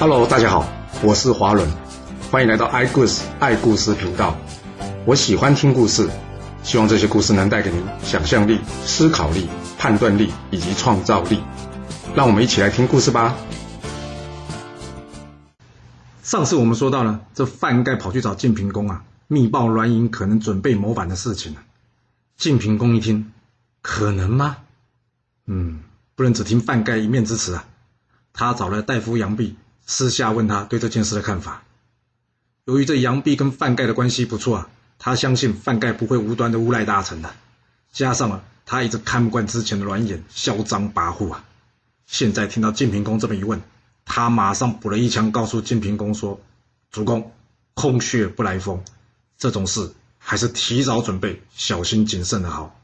Hello，大家好，我是华伦，欢迎来到爱故事爱故事频道。我喜欢听故事，希望这些故事能带给您想象力、思考力、判断力以及创造力。让我们一起来听故事吧。上次我们说到了，这范盖跑去找晋平公啊，密报栾盈可能准备谋反的事情了。晋平公一听，可能吗？嗯，不能只听范盖一面之词啊。他找了大夫杨弼，私下问他对这件事的看法。由于这杨弼跟范盖的关系不错啊，他相信范盖不会无端的诬赖大臣的。加上了他一直看不惯之前的软眼嚣张跋扈啊，现在听到晋平公这么一问，他马上补了一枪，告诉晋平公说：“主公，空穴不来风，这种事还是提早准备，小心谨慎的好。”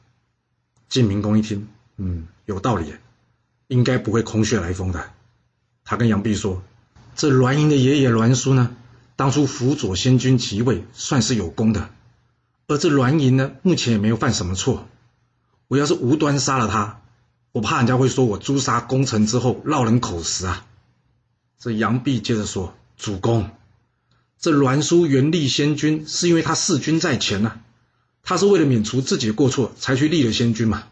晋平公一听，嗯，有道理，应该不会空穴来风的。他跟杨弼说：“这栾盈的爷爷栾书呢，当初辅佐先君即位，算是有功的。而这栾盈呢，目前也没有犯什么错。我要是无端杀了他，我怕人家会说我诛杀功臣之后落人口实啊。”这杨弼接着说：“主公，这栾书原立先君，是因为他弑君在前呐，他是为了免除自己的过错，才去立了先君嘛。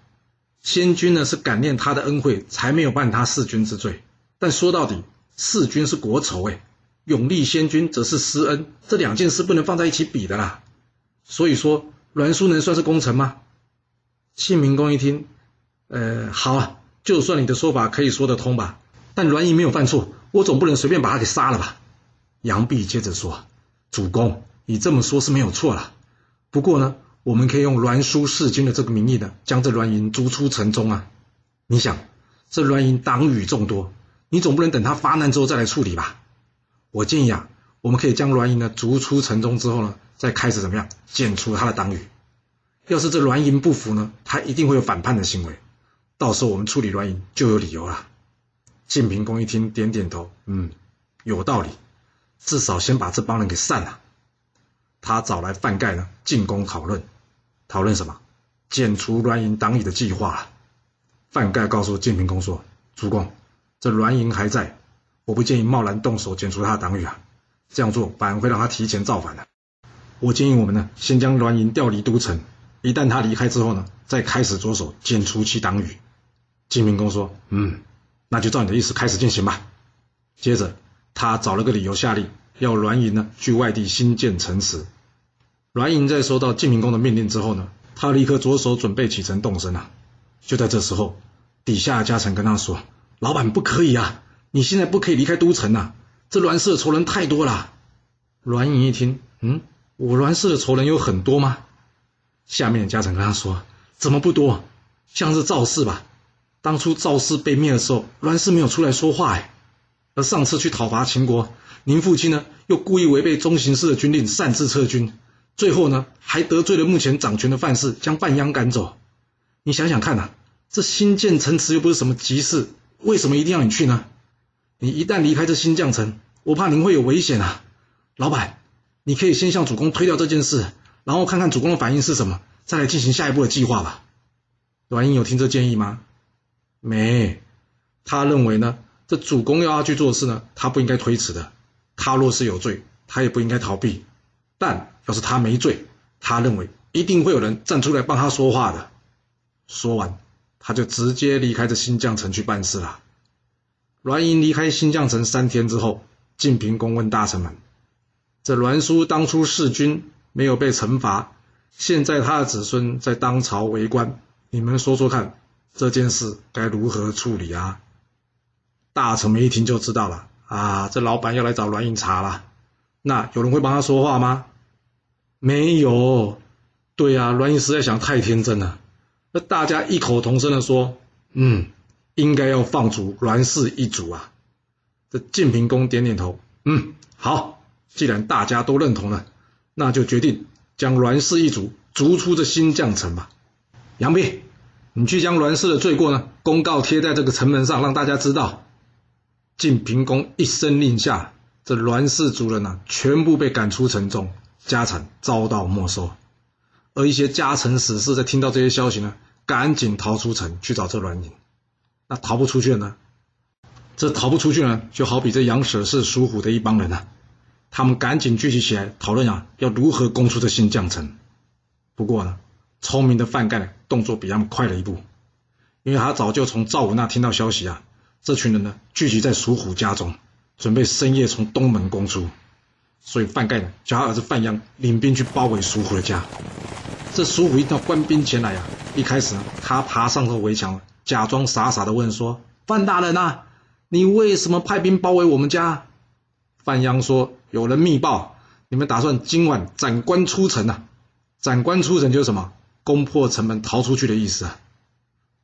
先君呢，是感念他的恩惠，才没有办他弑君之罪。”但说到底，弑君是国仇哎，永立先君则是私恩，这两件事不能放在一起比的啦。所以说，栾书能算是功臣吗？庆明公一听，呃，好啊，就算你的说法可以说得通吧。但栾盈没有犯错，我总不能随便把他给杀了吧？杨弼接着说：“主公，你这么说是没有错了。不过呢，我们可以用栾书弑君的这个名义呢，将这栾盈逐出城中啊。你想，这栾盈党羽众多。”你总不能等他发难之后再来处理吧？我建议啊，我们可以将栾盈呢逐出城中之后呢，再开始怎么样剪除他的党羽。要是这栾盈不服呢，他一定会有反叛的行为，到时候我们处理栾盈就有理由了。晋平公一听，点点头，嗯，有道理，至少先把这帮人给散了。他找来范盖呢进宫讨论，讨论什么？剪除栾盈党羽的计划。范盖告诉晋平公说：“主公。”这栾盈还在，我不建议贸然动手剪除他的党羽啊，这样做反而会让他提前造反的。我建议我们呢，先将栾盈调离都城，一旦他离开之后呢，再开始着手剪除其党羽。晋平公说：“嗯，那就照你的意思开始进行吧。”接着他找了个理由下令，要栾盈呢去外地新建城池。栾盈在收到晋平公的命令之后呢，他立刻着手准备启程动身啊。就在这时候，底下的家臣跟他说。老板不可以啊！你现在不可以离开都城啊！这栾氏的仇人太多了。栾盈一听，嗯，我栾氏的仇人有很多吗？下面家臣跟他说，怎么不多？像是赵氏吧。当初赵氏被灭的时候，栾氏没有出来说话哎。而上次去讨伐秦国，您父亲呢又故意违背中行氏的军令，擅自撤军，最后呢还得罪了目前掌权的范氏，将范鞅赶走。你想想看呐，这新建城池又不是什么急事。为什么一定要你去呢？你一旦离开这新将城，我怕您会有危险啊！老板，你可以先向主公推掉这件事，然后看看主公的反应是什么，再来进行下一步的计划吧。栾英有听这建议吗？没，他认为呢，这主公要他去做事呢，他不应该推迟的。他若是有罪，他也不应该逃避。但要是他没罪，他认为一定会有人站出来帮他说话的。说完。他就直接离开这新将城去办事了。栾盈离开新将城三天之后，晋平公问大臣们：“这栾书当初弑君没有被惩罚，现在他的子孙在当朝为官，你们说说看，这件事该如何处理啊？”大臣们一听就知道了啊，这老板要来找栾盈查了。那有人会帮他说话吗？没有。对呀，栾盈实在想太天真了。那大家异口同声的说：“嗯，应该要放逐栾氏一族啊！”这晋平公点点头：“嗯，好，既然大家都认同了，那就决定将栾氏一族逐出这新绛城吧。”杨斌，你去将栾氏的罪过呢公告贴在这个城门上，让大家知道。晋平公一声令下，这栾氏族人呢全部被赶出城中，家产遭到没收。而一些家臣死士在听到这些消息呢，赶紧逃出城去找这栾盈。那逃不出去了呢？这逃不出去呢，就好比这杨舍是属虎的一帮人啊，他们赶紧聚集起来讨论啊，要如何攻出这新将城。不过呢，聪明的范盖动作比他们快了一步，因为他早就从赵武那听到消息啊，这群人呢聚集在属虎家中，准备深夜从东门攻出。所以范盖呢，叫他儿子范鞅领兵去包围蜀虎的家。这蜀虎一到官兵前来啊，一开始，他爬上了围墙，假装傻傻的问说：“范大人啊，你为什么派兵包围我们家？”范鞅说：“有人密报，你们打算今晚斩关出城啊？斩关出城就是什么？攻破城门逃出去的意思啊。”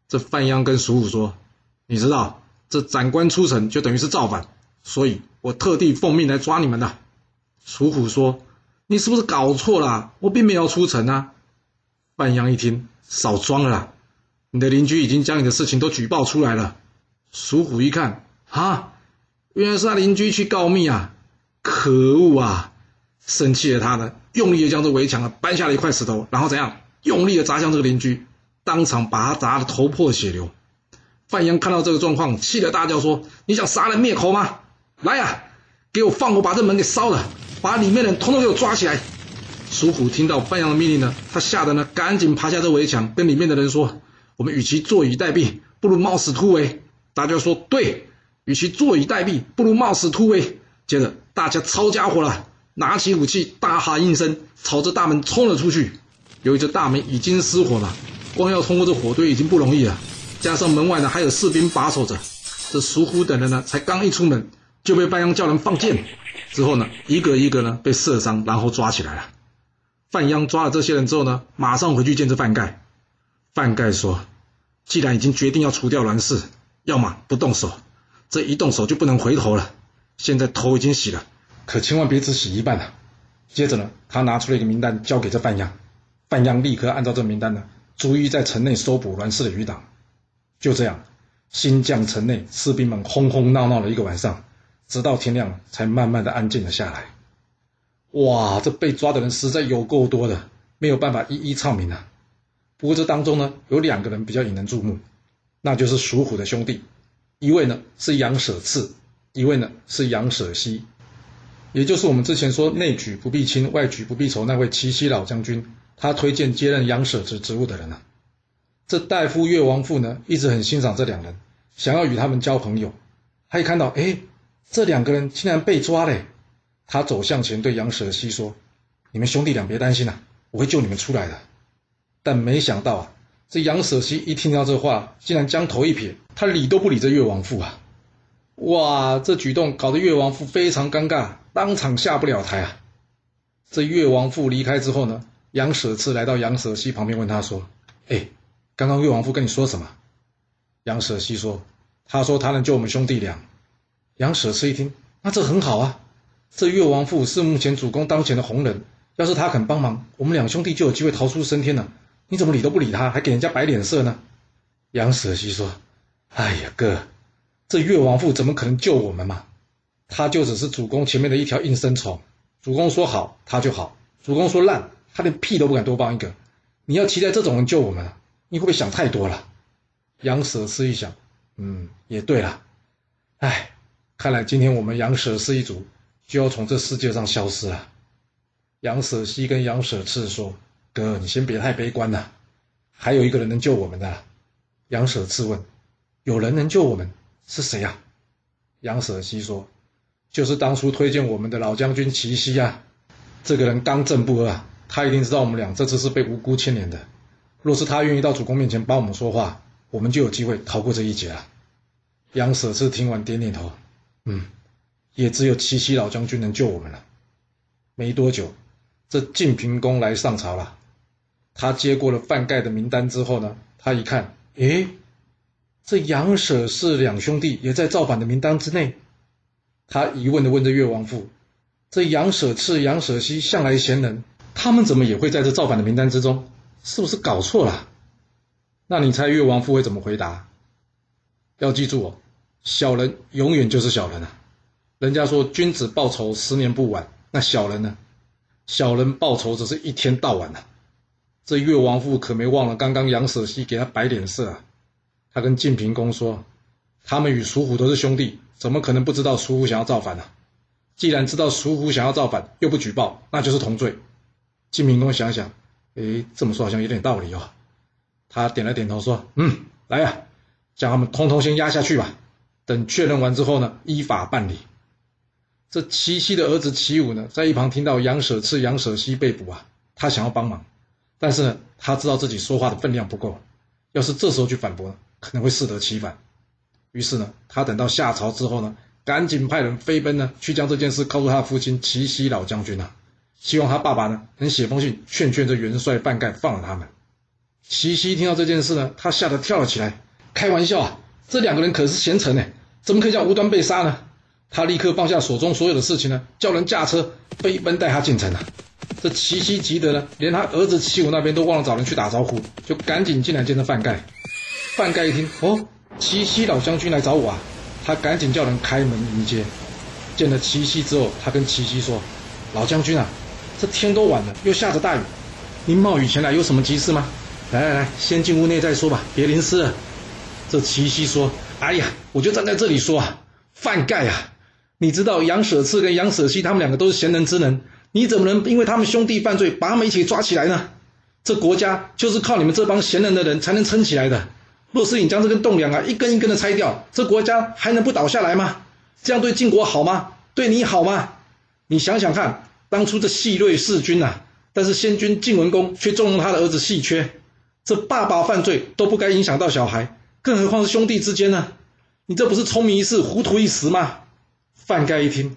这范鞅跟蜀虎说：“你知道，这斩关出城就等于是造反，所以我特地奉命来抓你们的。”楚虎说：“你是不是搞错了？我并没有出城啊！”范阳一听，少装了，你的邻居已经将你的事情都举报出来了。楚虎一看，啊，原来是他邻居去告密啊！可恶啊！生气的他呢，用力的将这围墙啊搬下了一块石头，然后怎样？用力的砸向这个邻居，当场把他砸得头破血流。范阳看到这个状况，气得大叫说：“你想杀人灭口吗？来呀，给我放火把这门给烧了！”把里面的人统统给我抓起来！蜀虎听到范阳的命令呢，他吓得呢，赶紧爬下这围墙，跟里面的人说：“我们与其坐以待毙，不如冒死突围。”大家说：“对，与其坐以待毙，不如冒死突围。”接着大家抄家伙了，拿起武器，大喊一声，朝着大门冲了出去。由于这大门已经失火了，光要通过这火堆已经不容易了，加上门外呢还有士兵把守着，这蜀虎等人呢才刚一出门，就被范阳叫人放箭。之后呢，一个一个呢被射伤，然后抓起来了。范鞅抓了这些人之后呢，马上回去见这范盖。范盖说：“既然已经决定要除掉栾氏，要么不动手，这一动手就不能回头了。现在头已经洗了，可千万别只洗一半啊！”接着呢，他拿出了一个名单交给这范鞅，范鞅立刻按照这名单呢，逐一在城内搜捕栾氏的余党。就这样，新将城内士兵们轰轰闹闹了一个晚上。直到天亮，才慢慢的安静了下来。哇，这被抓的人实在有够多的，没有办法一一唱名啊。不过这当中呢，有两个人比较引人注目，那就是属虎的兄弟，一位呢是杨舍次，一位呢是杨舍西，也就是我们之前说内举不避亲，外举不避仇那位齐西老将军，他推荐接任杨舍之职务的人啊。这大夫岳王父呢，一直很欣赏这两人，想要与他们交朋友。他一看到，哎。这两个人竟然被抓嘞！他走向前对杨舍西说：“你们兄弟俩别担心呐，我会救你们出来的。”但没想到啊，这杨舍西一听到这话，竟然将头一撇，他理都不理这越王父啊！哇，这举动搞得越王父非常尴尬，当场下不了台啊！这越王父离开之后呢，杨舍次来到杨舍西旁边问他说：“哎，刚刚越王父跟你说什么？”杨舍西说：“他说他能救我们兄弟俩。”杨舍次一听，那这很好啊！这越王父是目前主公当前的红人，要是他肯帮忙，我们两兄弟就有机会逃出升天了。你怎么理都不理他，还给人家摆脸色呢？杨舍西说：“哎呀，哥，这越王父怎么可能救我们嘛？他就只是主公前面的一条应声虫。主公说好，他就好；主公说烂，他连屁都不敢多帮一个。你要期待这种人救我们，你会不会想太多了？”杨舍思一想，嗯，也对了，哎。看来今天我们杨舍氏一族就要从这世界上消失了。杨舍西跟杨舍次说：“哥，你先别太悲观了，还有一个人能救我们的。”杨舍次问：“有人能救我们？是谁呀？”杨舍西说：“就是当初推荐我们的老将军齐西啊。这个人刚正不阿，他一定知道我们俩这次是被无辜牵连的。若是他愿意到主公面前帮我们说话，我们就有机会逃过这一劫了。”杨舍次听完点点头。嗯，也只有七夕老将军能救我们了。没多久，这晋平公来上朝了。他接过了范盖的名单之后呢，他一看，诶，这杨舍氏两兄弟也在造反的名单之内。他疑问的问着越王父：“这杨舍次、杨舍西向来贤能，他们怎么也会在这造反的名单之中？是不是搞错了？”那你猜越王父会怎么回答？要记住哦。小人永远就是小人啊！人家说君子报仇十年不晚，那小人呢？小人报仇只是一天到晚啊！这越王父可没忘了刚刚杨舍西给他摆脸色啊！他跟晋平公说，他们与蜀虎都是兄弟，怎么可能不知道苏虎想要造反呢？既然知道苏虎想要造反，又不举报，那就是同罪。晋平公想想，哎，这么说好像有点道理哦。他点了点头，说：“嗯，来呀，将他们通通先压下去吧。等确认完之后呢，依法办理。”这齐熙的儿子齐武呢，在一旁听到杨舍次、杨舍西被捕啊，他想要帮忙，但是呢，他知道自己说话的分量不够，要是这时候去反驳，可能会适得其反。于是呢，他等到下朝之后呢。赶紧派人飞奔呢，去将这件事告诉他父亲齐西老将军呐，希望他爸爸呢能写封信劝劝这元帅范盖放了他们。齐西听到这件事呢，他吓得跳了起来，开玩笑啊，这两个人可是贤臣呢，怎么可以叫无端被杀呢？他立刻放下手中所有的事情呢，叫人驾车飞奔带他进城啊。这齐西急得呢，连他儿子齐武那边都忘了找人去打招呼，就赶紧进来见着范盖。范盖一听，哦，齐西老将军来找我啊。他赶紧叫人开门迎接，见了齐西之后，他跟齐西说：“老将军啊，这天都晚了，又下着大雨，您冒雨前来有什么急事吗？来来来，先进屋内再说吧，别淋湿了。”这齐西说：“哎呀，我就站在这里说啊，范盖啊，你知道杨舍次跟杨舍西他们两个都是贤能之能，你怎么能因为他们兄弟犯罪，把他们一起抓起来呢？这国家就是靠你们这帮贤能的人才能撑起来的。”若是你将这根栋梁啊一根一根的拆掉，这国家还能不倒下来吗？这样对晋国好吗？对你好吗？你想想看，当初这细锐弑君呐，但是先君晋文公却纵容他的儿子细缺，这爸爸犯罪都不该影响到小孩，更何况是兄弟之间呢？你这不是聪明一世，糊涂一时吗？范盖一听，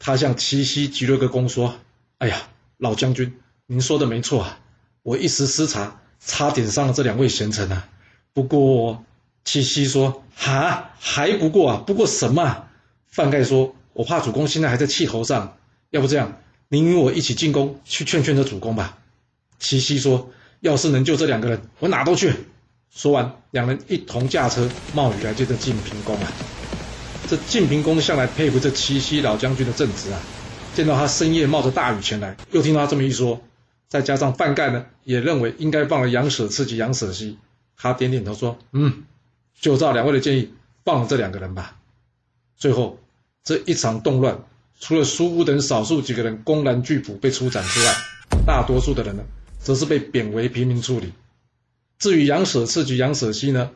他向七夕鞠了个躬，说：“哎呀，老将军，您说的没错啊，我一时失察，差点伤了这两位贤臣啊。”不过，七夕说：“哈，还不过啊？不过什么？”范盖说：“我怕主公现在还在气头上，要不这样，您与我一起进宫去劝劝这主公吧。”七夕说：“要是能救这两个人，我哪都去。”说完，两人一同驾车冒雨来见这晋平公啊。这晋平公向来佩服这七夕老将军的正直啊，见到他深夜冒着大雨前来，又听他这么一说，再加上范盖呢，也认为应该放了杨舍刺激杨舍西。他点点头说：“嗯，就照两位的建议，放了这两个人吧。”最后，这一场动乱，除了苏武等少数几个人公然拒捕被处斩之外，大多数的人呢，则是被贬为平民处理。至于杨舍次及杨舍西呢，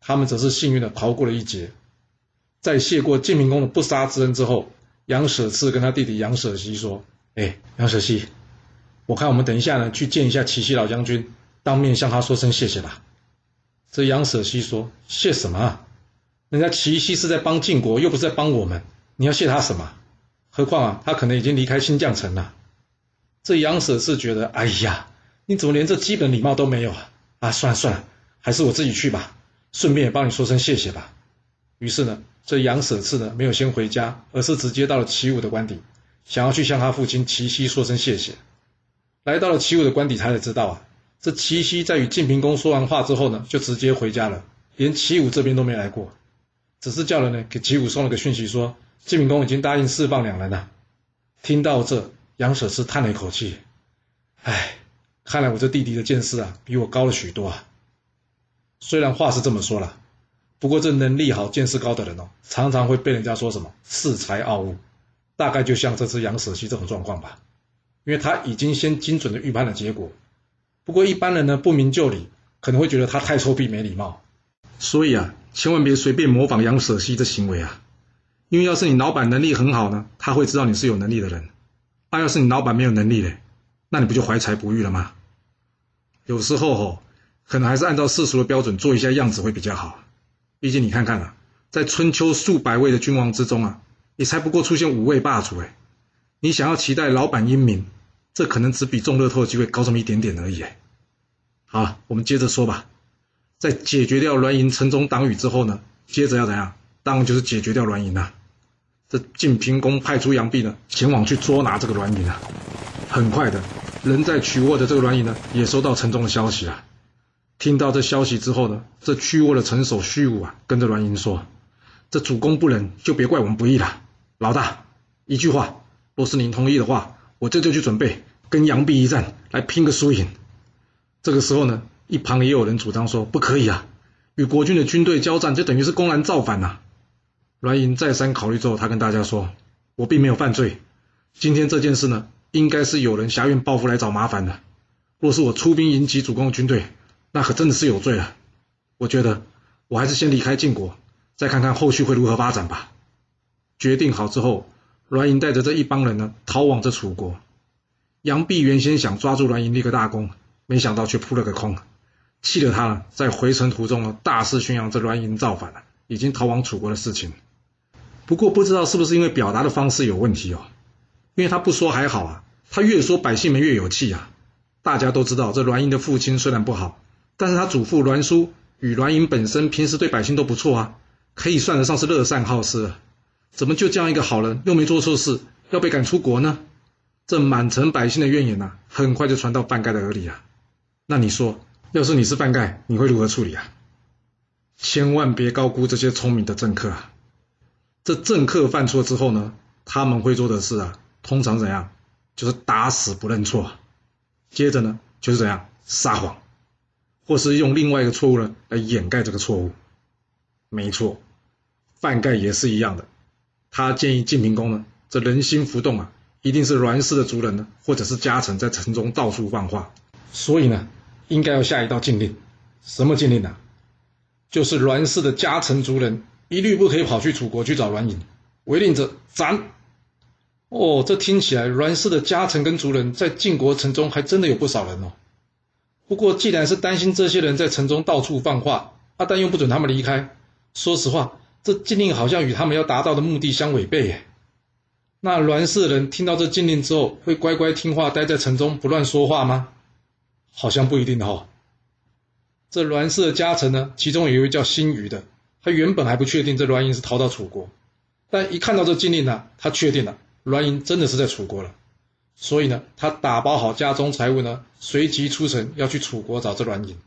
他们则是幸运的逃过了一劫。在谢过晋平公的不杀之恩之后，杨舍次跟他弟弟杨舍西说：“哎，杨舍西，我看我们等一下呢，去见一下齐西老将军，当面向他说声谢谢吧。”这杨舍西说：“谢什么啊？人家齐西是在帮晋国，又不是在帮我们。你要谢他什么？何况啊，他可能已经离开新将城了。”这杨舍是觉得：“哎呀，你怎么连这基本礼貌都没有啊？啊，算了算了，还是我自己去吧，顺便也帮你说声谢谢吧。”于是呢，这杨舍次呢，没有先回家，而是直接到了齐武的官邸，想要去向他父亲齐西说声谢谢。来到了齐武的官邸，他才知道啊。这齐奚在与晋平公说完话之后呢，就直接回家了，连齐武这边都没来过，只是叫人呢给齐武送了个讯息，说晋平公已经答应释放两人了。听到这，杨舍次叹了一口气，唉，看来我这弟弟的见识啊，比我高了许多啊。虽然话是这么说了，不过这能力好、见识高的人哦，常常会被人家说什么恃才傲物，大概就像这只杨舍西这种状况吧，因为他已经先精准的预判了结果。不过一般人呢不明就里，可能会觉得他太臭屁没礼貌，所以啊，千万别随便模仿杨舍西的行为啊，因为要是你老板能力很好呢，他会知道你是有能力的人；那要是你老板没有能力嘞，那你不就怀才不遇了吗？有时候吼，可能还是按照世俗的标准做一下样子会比较好。毕竟你看看啊，在春秋数百位的君王之中啊，也才不过出现五位霸主哎，你想要期待老板英明？这可能只比中乐透的机会高这么一点点而已。好，我们接着说吧。在解决掉栾盈城中党羽之后呢，接着要怎样？当然就是解决掉栾盈了。这晋平公派出杨弼呢，前往去捉拿这个栾盈啊。很快的，人在曲沃的这个栾盈呢，也收到城中的消息啊。听到这消息之后呢，这屈沃的城守虚武啊，跟着栾盈说：“这主公不仁，就别怪我们不义了。老大，一句话，若是您同意的话。”我这就去准备跟杨弼一战，来拼个输赢。这个时候呢，一旁也有人主张说不可以啊，与国军的军队交战，就等于是公然造反呐。栾银再三考虑之后，他跟大家说：“我并没有犯罪，今天这件事呢，应该是有人挟怨报复来找麻烦的。若是我出兵引起主公的军队，那可真的是有罪了。我觉得我还是先离开晋国，再看看后续会如何发展吧。”决定好之后，栾盈带着这一帮人呢，逃往这楚国。杨弼原先想抓住栾盈立个大功，没想到却扑了个空，气得他呢，在回程途中呢，大肆宣扬这栾盈造反了，已经逃往楚国的事情。不过不知道是不是因为表达的方式有问题哦，因为他不说还好啊，他越说百姓们越有气啊。大家都知道这栾盈的父亲虽然不好，但是他祖父栾书与栾银本身平时对百姓都不错啊，可以算得上是乐善好施。怎么就这样一个好人又没做错事，要被赶出国呢？这满城百姓的怨言呐，很快就传到范盖的耳里啊。那你说，要是你是范盖，你会如何处理啊？千万别高估这些聪明的政客啊！这政客犯错之后呢，他们会做的事啊，通常怎样？就是打死不认错。接着呢，就是怎样撒谎，或是用另外一个错误呢来掩盖这个错误。没错，范盖也是一样的。他建议晋平公呢，这人心浮动啊，一定是栾氏的族人呢，或者是家臣在城中到处放话，所以呢，应该要下一道禁令。什么禁令呢？就是栾氏的家臣族人一律不可以跑去楚国去找栾隐，违令者斩。哦，这听起来栾氏的家臣跟族人在晋国城中还真的有不少人哦。不过既然是担心这些人在城中到处放话，阿但又不准他们离开，说实话。这禁令好像与他们要达到的目的相违背耶。那栾氏人听到这禁令之后，会乖乖听话待在城中不乱说话吗？好像不一定哦。这栾氏的家臣呢，其中有一位叫辛余的，他原本还不确定这栾盈是逃到楚国，但一看到这禁令呢，他确定了栾盈真的是在楚国了。所以呢，他打包好家中财物呢，随即出城要去楚国找这栾盈。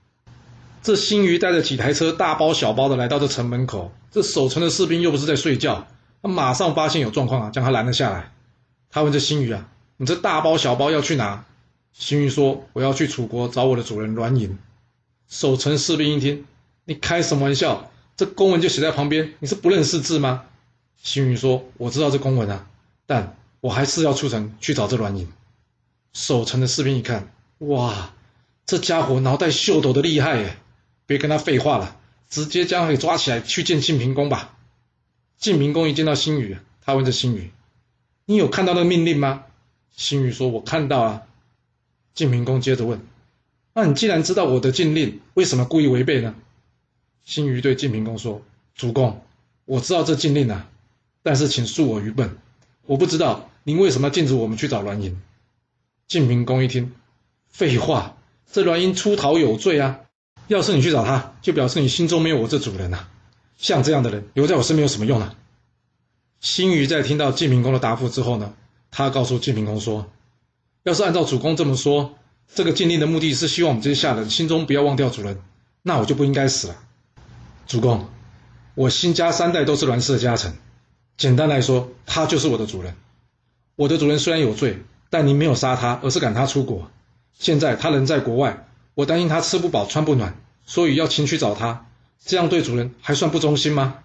这新余带着几台车，大包小包的来到这城门口。这守城的士兵又不是在睡觉，他马上发现有状况啊，将他拦了下来。他问这新余啊：“你这大包小包要去哪？”新余说：“我要去楚国找我的主人栾隐。”守城士兵一听：“你开什么玩笑？这公文就写在旁边，你是不认识字吗？”新余说：“我知道这公文啊，但我还是要出城去找这栾盈。”守城的士兵一看：“哇，这家伙脑袋秀逗的厉害耶！”别跟他废话了，直接将他给抓起来去见晋平公吧。晋平公一见到辛宇，他问这辛宇：“你有看到那个命令吗？”辛宇说：“我看到了。”晋平公接着问：“那你既然知道我的禁令，为什么故意违背呢？”辛宇对晋平公说：“主公，我知道这禁令啊，但是请恕我愚笨，我不知道您为什么禁止我们去找栾盈。”晋平公一听：“废话，这栾英出逃有罪啊！”要是你去找他，就表示你心中没有我这主人呐。像这样的人留在我身边有什么用呢？辛于在听到晋平公的答复之后呢，他告诉晋平公说：“要是按照主公这么说，这个禁令的目的是希望我们这些下人心中不要忘掉主人，那我就不应该死了。主公，我辛家三代都是栾氏的家臣，简单来说，他就是我的主人。我的主人虽然有罪，但您没有杀他，而是赶他出国。现在他人在国外。”我担心他吃不饱穿不暖，所以要前去找他。这样对主人还算不忠心吗？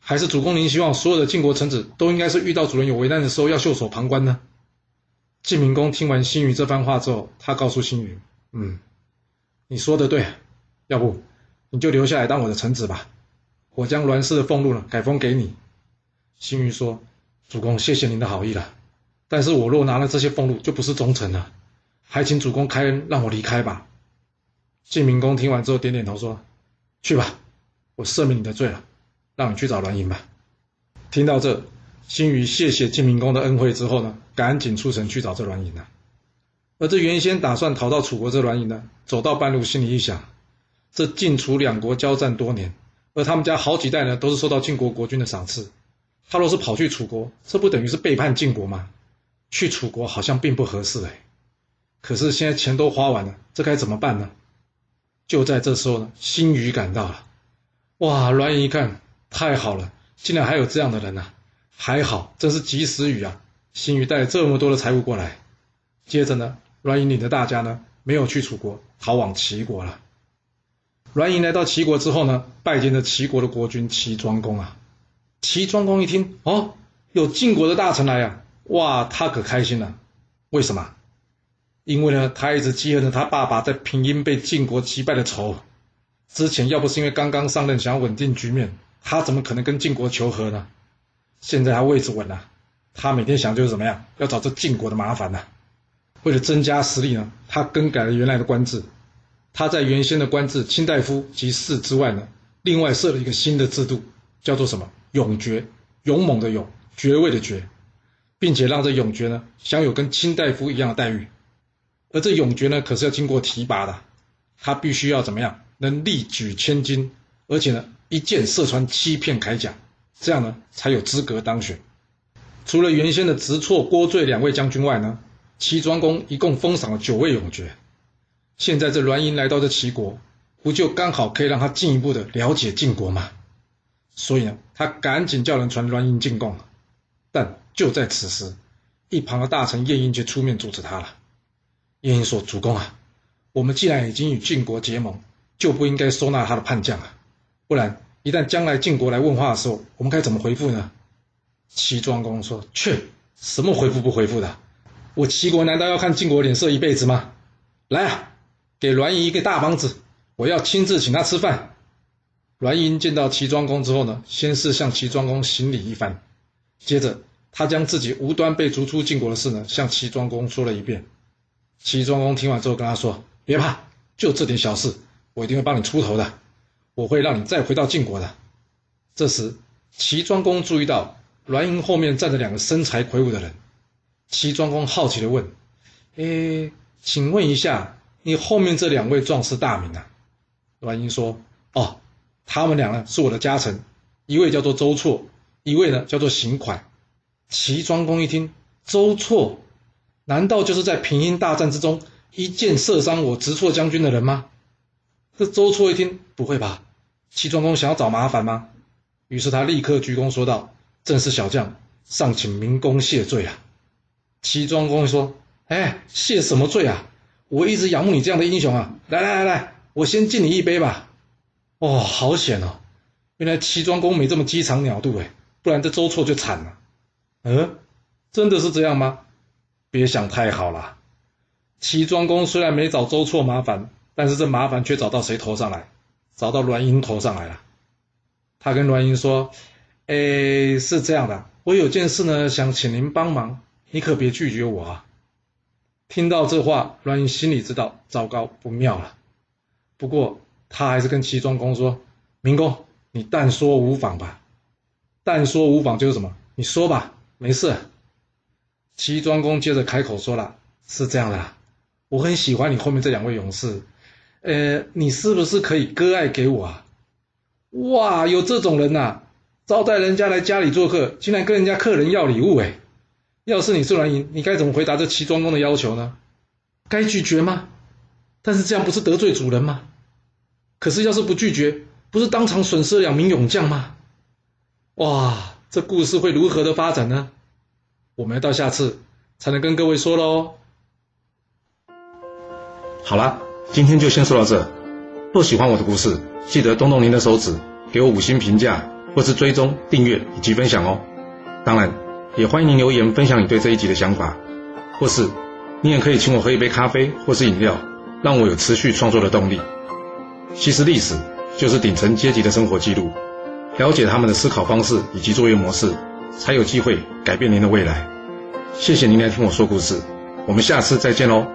还是主公您希望所有的晋国臣子都应该是遇到主人有危难的时候要袖手旁观呢？晋明公听完辛宇这番话之后，他告诉辛宇：“嗯，你说的对，要不你就留下来当我的臣子吧。我将栾氏的俸禄呢改封给你。”辛宇说：“主公，谢谢您的好意了，但是我若拿了这些俸禄，就不是忠臣了。还请主公开恩，让我离开吧。”晋明公听完之后点点头说：“去吧，我赦免你的罪了，让你去找栾盈吧。”听到这，辛于谢谢晋明公的恩惠之后呢，赶紧出城去找这栾盈了。而这原先打算逃到楚国这栾盈呢，走到半路心里一想：这晋楚两国交战多年，而他们家好几代呢都是受到晋国国君的赏赐，他若是跑去楚国，这不等于是背叛晋国吗？去楚国好像并不合适哎。可是现在钱都花完了，这该怎么办呢？就在这时候呢，辛宇赶到了。哇，栾盈一看，太好了，竟然还有这样的人呐！还好，真是及时雨啊！辛宇带了这么多的财物过来。接着呢，栾盈领着大家呢，没有去楚国，逃往齐国了。栾盈来到齐国之后呢，拜见了齐国的国君齐庄公啊。齐庄公一听，哦，有晋国的大臣来呀，哇，他可开心了。为什么？因为呢，他一直记恨着他爸爸在平阴被晋国击败的仇。之前要不是因为刚刚上任，想要稳定局面，他怎么可能跟晋国求和呢？现在他位置稳了，他每天想就是怎么样，要找这晋国的麻烦呢？为了增加实力呢，他更改了原来的官制。他在原先的官制卿大夫及士之外呢，另外设了一个新的制度，叫做什么？勇爵，勇猛的勇，爵位的爵，并且让这勇爵呢享有跟卿大夫一样的待遇。而这勇爵呢，可是要经过提拔的，他必须要怎么样？能力举千斤，而且呢，一箭射穿七片铠甲，这样呢，才有资格当选。除了原先的直错、郭罪两位将军外呢，齐庄公一共封赏了九位勇爵。现在这栾盈来到这齐国，不就刚好可以让他进一步的了解晋国吗？所以呢，他赶紧叫人传栾盈进贡。但就在此时，一旁的大臣晏婴却出面阻止他了。晏婴说：“主公啊，我们既然已经与晋国结盟，就不应该收纳他的叛将啊！不然，一旦将来晋国来问话的时候，我们该怎么回复呢？”齐庄公说：“去，什么回复不回复的？我齐国难道要看晋国脸色一辈子吗？来啊！”给栾盈一个大方子，我要亲自请他吃饭。栾盈见到齐庄公之后呢，先是向齐庄公行礼一番，接着他将自己无端被逐出晋国的事呢，向齐庄公说了一遍。齐庄公听完之后跟他说：“别怕，就这点小事，我一定会帮你出头的，我会让你再回到晋国的。”这时，齐庄公注意到栾盈后面站着两个身材魁梧的人，齐庄公好奇地问：“诶，请问一下？”你后面这两位壮士大名啊？栾英说：“哦，他们俩呢是我的家臣，一位叫做周错，一位呢叫做邢款。”齐庄公一听，周错，难道就是在平阴大战之中一箭射伤我直错将军的人吗？这周错一听，不会吧？齐庄公想要找麻烦吗？于是他立刻鞠躬说道：“正是小将，尚请明公谢罪啊！”齐庄公说：“哎，谢什么罪啊？”我一直仰慕你这样的英雄啊！来来来来，我先敬你一杯吧。哦，好险哦！原来齐庄公没这么机场鸟肚哎，不然这周错就惨了。嗯，真的是这样吗？别想太好了。齐庄公虽然没找周错麻烦，但是这麻烦却找到谁头上来？找到栾英头上来了。他跟栾英说：“哎，是这样的，我有件事呢，想请您帮忙，你可别拒绝我啊。”听到这话，栾盈心里知道糟糕不妙了。不过他还是跟齐庄公说：“明公，你但说无妨吧。但说无妨就是什么？你说吧，没事。”齐庄公接着开口说了：“是这样的，我很喜欢你后面这两位勇士，呃，你是不是可以割爱给我啊？”哇，有这种人呐！招待人家来家里做客，竟然跟人家客人要礼物，哎。要是你是栾盈，你该怎么回答这齐庄公的要求呢？该拒绝吗？但是这样不是得罪主人吗？可是要是不拒绝，不是当场损失两名勇将吗？哇，这故事会如何的发展呢？我们要到下次才能跟各位说喽。好了，今天就先说到这。若喜欢我的故事，记得动动您的手指，给我五星评价，或是追踪、订阅以及分享哦。当然。也欢迎您留言分享你对这一集的想法，或是你也可以请我喝一杯咖啡或是饮料，让我有持续创作的动力。其实历史就是顶层阶级的生活记录，了解他们的思考方式以及作业模式，才有机会改变您的未来。谢谢您来听我说故事，我们下次再见喽。